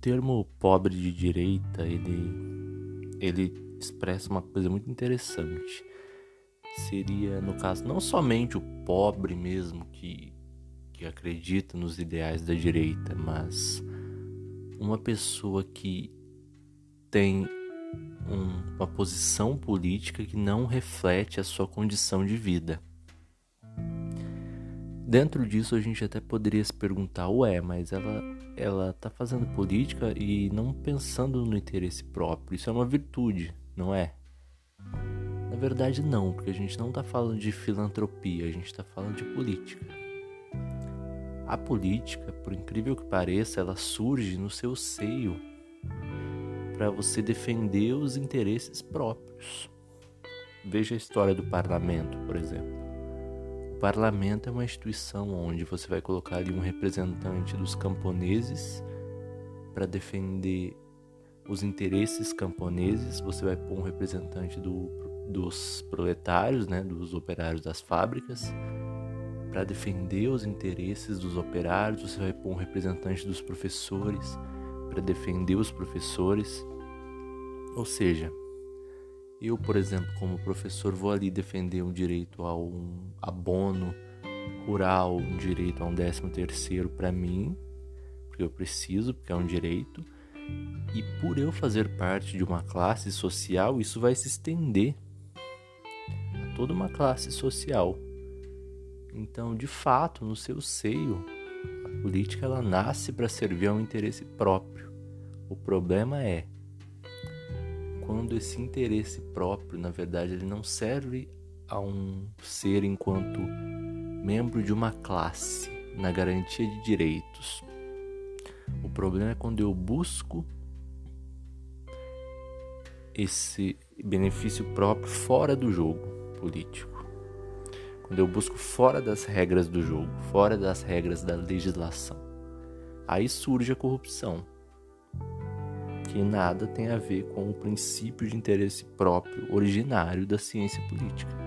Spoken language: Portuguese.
termo pobre de direita, ele, ele expressa uma coisa muito interessante. Seria, no caso, não somente o pobre mesmo que, que acredita nos ideais da direita, mas uma pessoa que tem um, uma posição política que não reflete a sua condição de vida. Dentro disso a gente até poderia se perguntar, ué, mas ela ela tá fazendo política e não pensando no interesse próprio. Isso é uma virtude, não é? Na verdade não, porque a gente não tá falando de filantropia, a gente tá falando de política. A política, por incrível que pareça, ela surge no seu seio para você defender os interesses próprios. Veja a história do parlamento, por exemplo parlamento é uma instituição onde você vai colocar ali um representante dos camponeses para defender os interesses camponeses, você vai pôr um representante do, dos proletários, né, dos operários das fábricas, para defender os interesses dos operários, você vai pôr um representante dos professores para defender os professores. Ou seja, eu, por exemplo, como professor, vou ali defender um direito a um abono rural, um direito a um décimo terceiro para mim, porque eu preciso, porque é um direito. E por eu fazer parte de uma classe social, isso vai se estender a toda uma classe social. Então, de fato, no seu seio, a política ela nasce para servir a um interesse próprio. O problema é quando esse interesse próprio, na verdade, ele não serve a um ser enquanto membro de uma classe na garantia de direitos. O problema é quando eu busco esse benefício próprio fora do jogo político. Quando eu busco fora das regras do jogo, fora das regras da legislação. Aí surge a corrupção que nada tem a ver com o princípio de interesse próprio originário da ciência política.